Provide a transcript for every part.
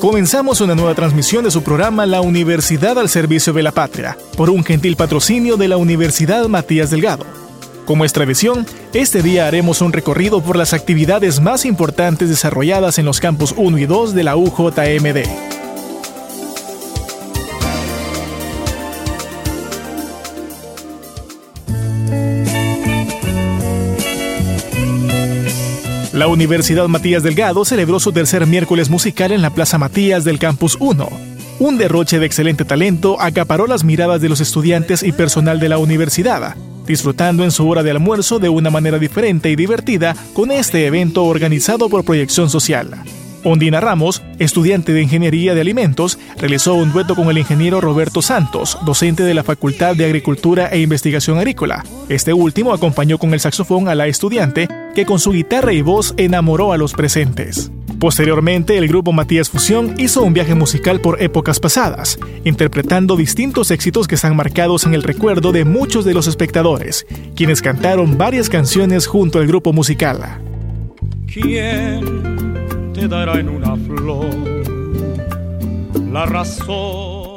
Comenzamos una nueva transmisión de su programa La Universidad al Servicio de la Patria, por un gentil patrocinio de la Universidad Matías Delgado. Como es tradición, este día haremos un recorrido por las actividades más importantes desarrolladas en los campus 1 y 2 de la UJMD. La Universidad Matías Delgado celebró su tercer miércoles musical en la Plaza Matías del Campus 1. Un derroche de excelente talento acaparó las miradas de los estudiantes y personal de la universidad, disfrutando en su hora de almuerzo de una manera diferente y divertida con este evento organizado por Proyección Social. Ondina Ramos, estudiante de Ingeniería de Alimentos, realizó un dueto con el ingeniero Roberto Santos, docente de la Facultad de Agricultura e Investigación Agrícola. Este último acompañó con el saxofón a la estudiante, que con su guitarra y voz enamoró a los presentes. Posteriormente, el grupo Matías Fusión hizo un viaje musical por épocas pasadas, interpretando distintos éxitos que están marcados en el recuerdo de muchos de los espectadores, quienes cantaron varias canciones junto al grupo musical. ¿Quién en una flor la razón.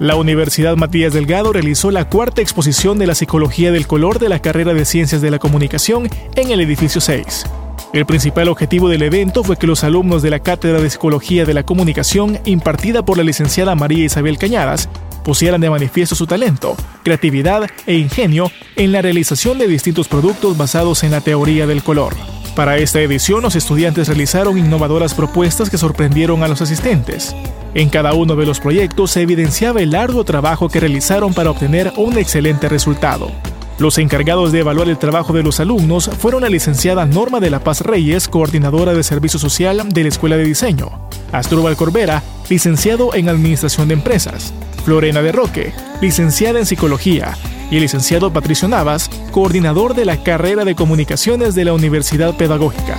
La Universidad Matías Delgado realizó la cuarta exposición de la psicología del color de la carrera de Ciencias de la Comunicación en el edificio 6. El principal objetivo del evento fue que los alumnos de la Cátedra de Psicología de la Comunicación, impartida por la licenciada María Isabel Cañadas, pusieran de manifiesto su talento, creatividad e ingenio en la realización de distintos productos basados en la teoría del color. Para esta edición, los estudiantes realizaron innovadoras propuestas que sorprendieron a los asistentes. En cada uno de los proyectos se evidenciaba el arduo trabajo que realizaron para obtener un excelente resultado. Los encargados de evaluar el trabajo de los alumnos fueron la licenciada Norma de la Paz Reyes, coordinadora de Servicio Social de la Escuela de Diseño, Astrubal Corbera, licenciado en Administración de Empresas, Florena de Roque, licenciada en Psicología, y el licenciado Patricio Navas, coordinador de la carrera de Comunicaciones de la Universidad Pedagógica.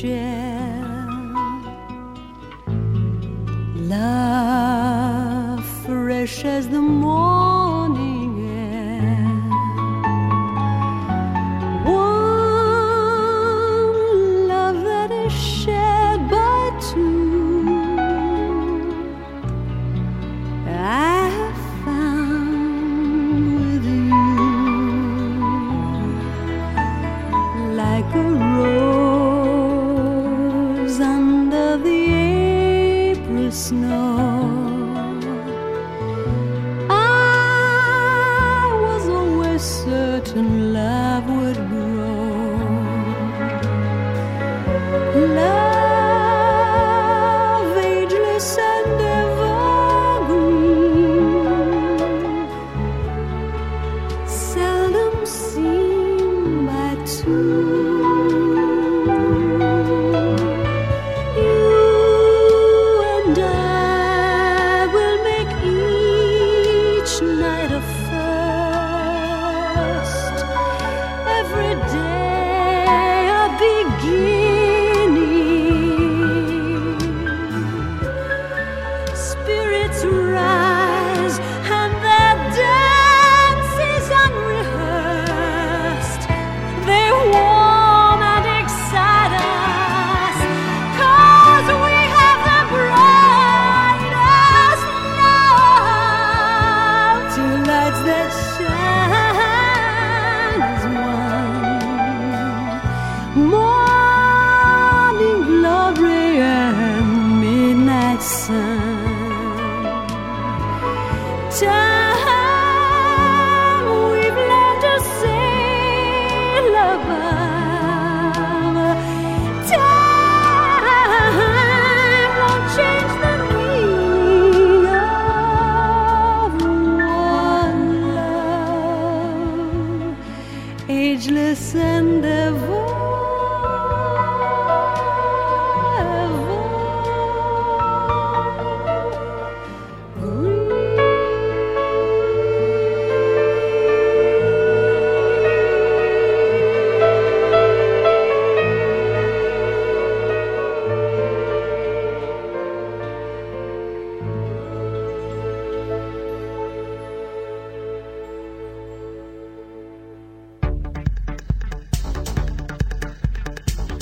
绝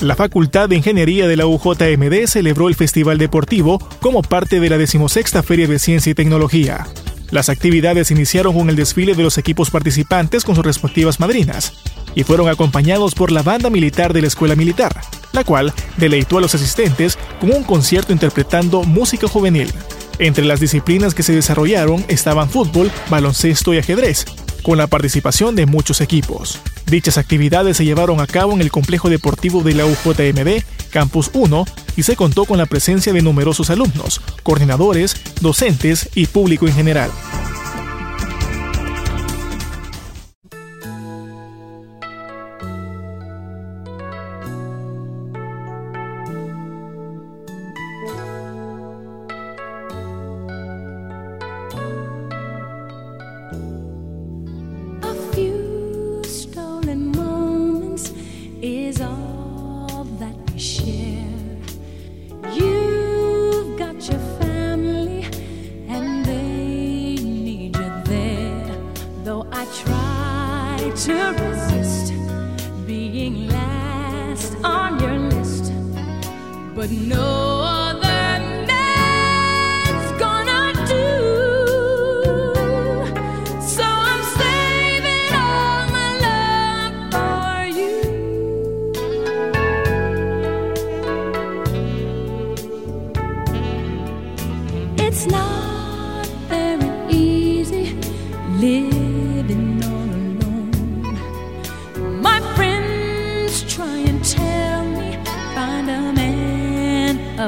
La Facultad de Ingeniería de la UJMD celebró el Festival Deportivo como parte de la decimosexta Feria de Ciencia y Tecnología. Las actividades iniciaron con el desfile de los equipos participantes con sus respectivas madrinas y fueron acompañados por la banda militar de la Escuela Militar, la cual deleitó a los asistentes con un concierto interpretando música juvenil. Entre las disciplinas que se desarrollaron estaban fútbol, baloncesto y ajedrez, con la participación de muchos equipos. Dichas actividades se llevaron a cabo en el complejo deportivo de la UJMD, Campus 1, y se contó con la presencia de numerosos alumnos, coordinadores, docentes y público en general.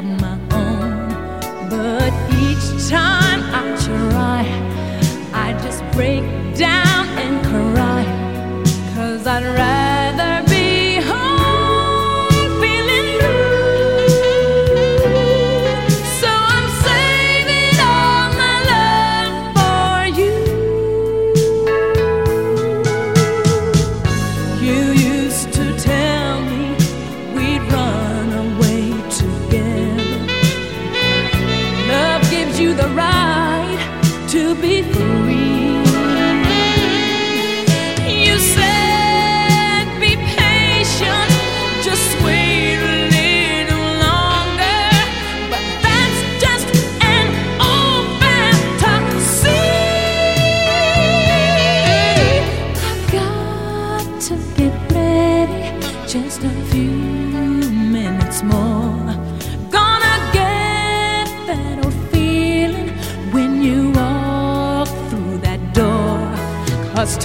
My.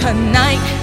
tonight.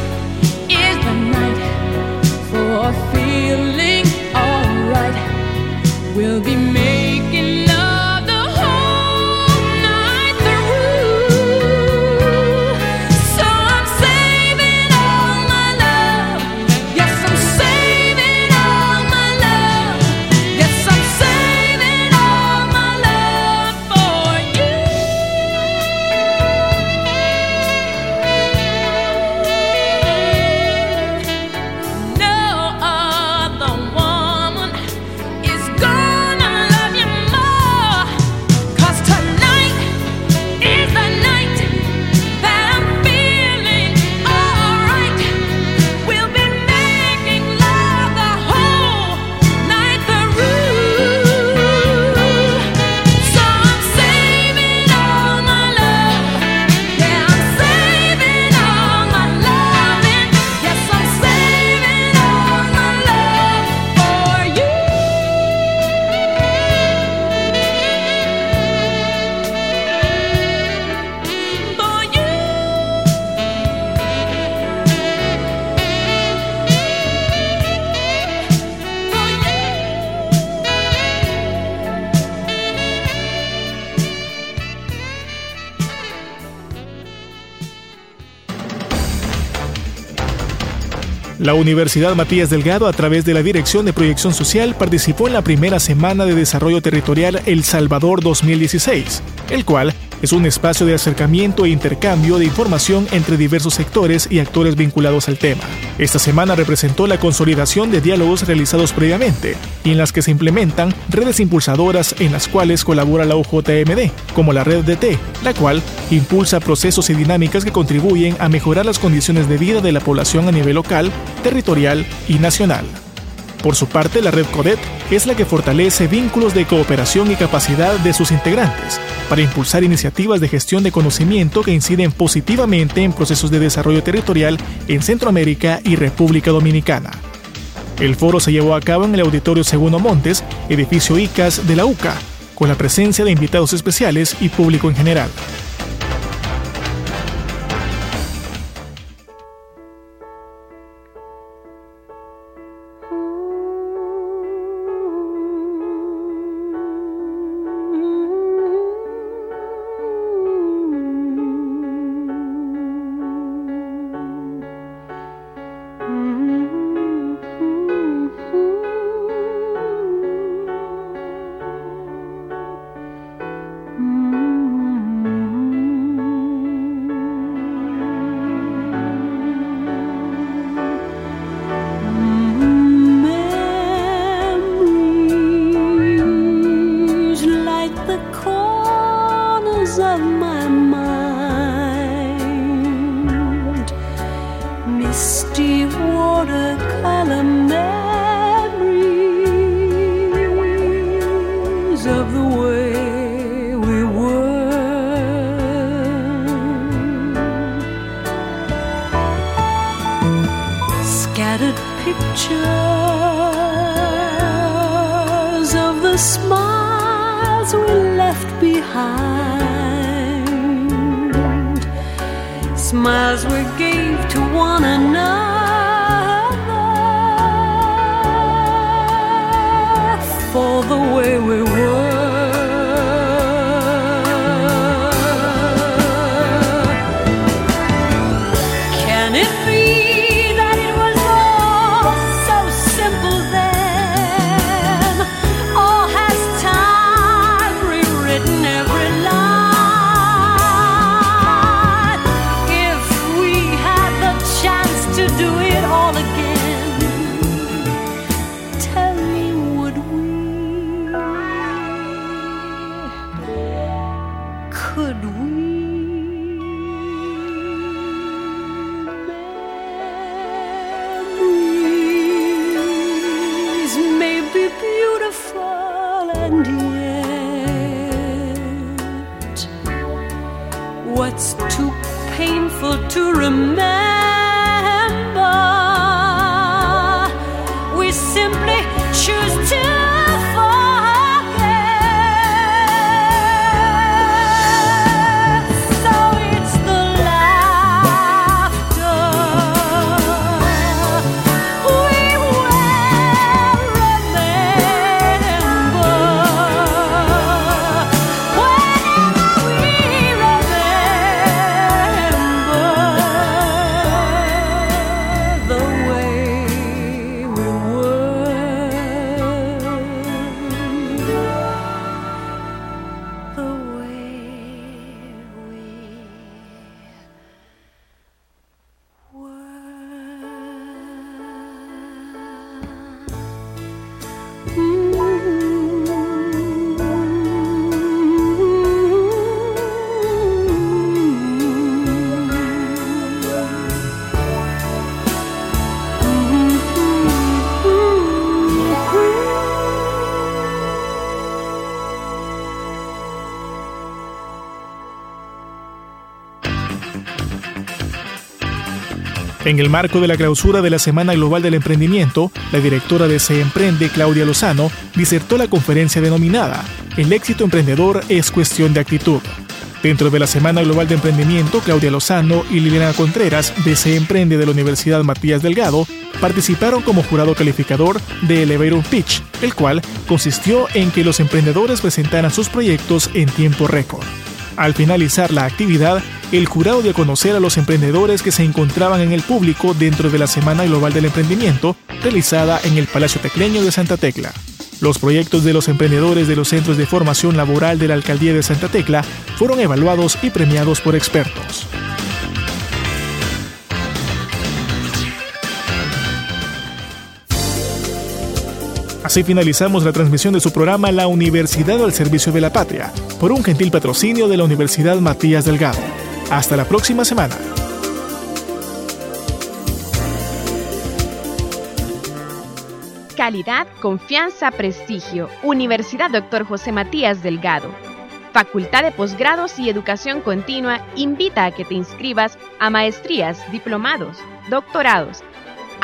La Universidad Matías Delgado, a través de la Dirección de Proyección Social, participó en la primera semana de desarrollo territorial El Salvador 2016, el cual es un espacio de acercamiento e intercambio de información entre diversos sectores y actores vinculados al tema. Esta semana representó la consolidación de diálogos realizados previamente y en las que se implementan redes impulsadoras en las cuales colabora la UJMD, como la red DT, la cual impulsa procesos y dinámicas que contribuyen a mejorar las condiciones de vida de la población a nivel local, territorial y nacional. Por su parte, la red CODET es la que fortalece vínculos de cooperación y capacidad de sus integrantes para impulsar iniciativas de gestión de conocimiento que inciden positivamente en procesos de desarrollo territorial en Centroamérica y República Dominicana. El foro se llevó a cabo en el Auditorio Segundo Montes, edificio ICAS de la UCA, con la presencia de invitados especiales y público en general. Smiles we gave to one another. For the way we 和如意 En el marco de la clausura de la Semana Global del Emprendimiento, la directora de Se Emprende, Claudia Lozano, disertó la conferencia denominada El éxito emprendedor es cuestión de actitud. Dentro de la Semana Global de Emprendimiento, Claudia Lozano y Liliana Contreras, de Se Emprende de la Universidad Matías Delgado, participaron como jurado calificador de Elevator Pitch, el cual consistió en que los emprendedores presentaran sus proyectos en tiempo récord. Al finalizar la actividad, el jurado dio a conocer a los emprendedores que se encontraban en el público dentro de la Semana Global del Emprendimiento realizada en el Palacio Tecleño de Santa Tecla. Los proyectos de los emprendedores de los centros de formación laboral de la Alcaldía de Santa Tecla fueron evaluados y premiados por expertos. Así finalizamos la transmisión de su programa La Universidad al Servicio de la Patria, por un gentil patrocinio de la Universidad Matías Delgado. Hasta la próxima semana. Calidad, confianza, prestigio. Universidad Dr. José Matías Delgado. Facultad de Posgrados y Educación Continua invita a que te inscribas a maestrías, diplomados, doctorados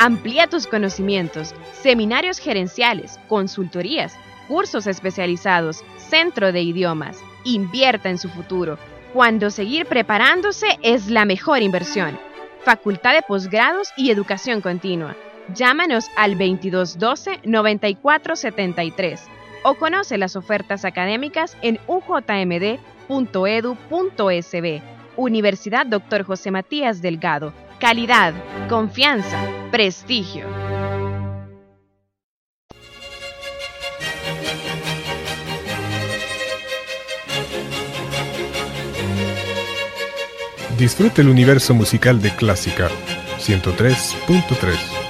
Amplía tus conocimientos, seminarios gerenciales, consultorías, cursos especializados, centro de idiomas. Invierta en su futuro, cuando seguir preparándose es la mejor inversión. Facultad de Posgrados y Educación Continua. Llámanos al 2212-9473 o conoce las ofertas académicas en ujmd.edu.sb. Universidad Dr. José Matías Delgado calidad, confianza, prestigio. Disfrute el universo musical de Clásica 103.3.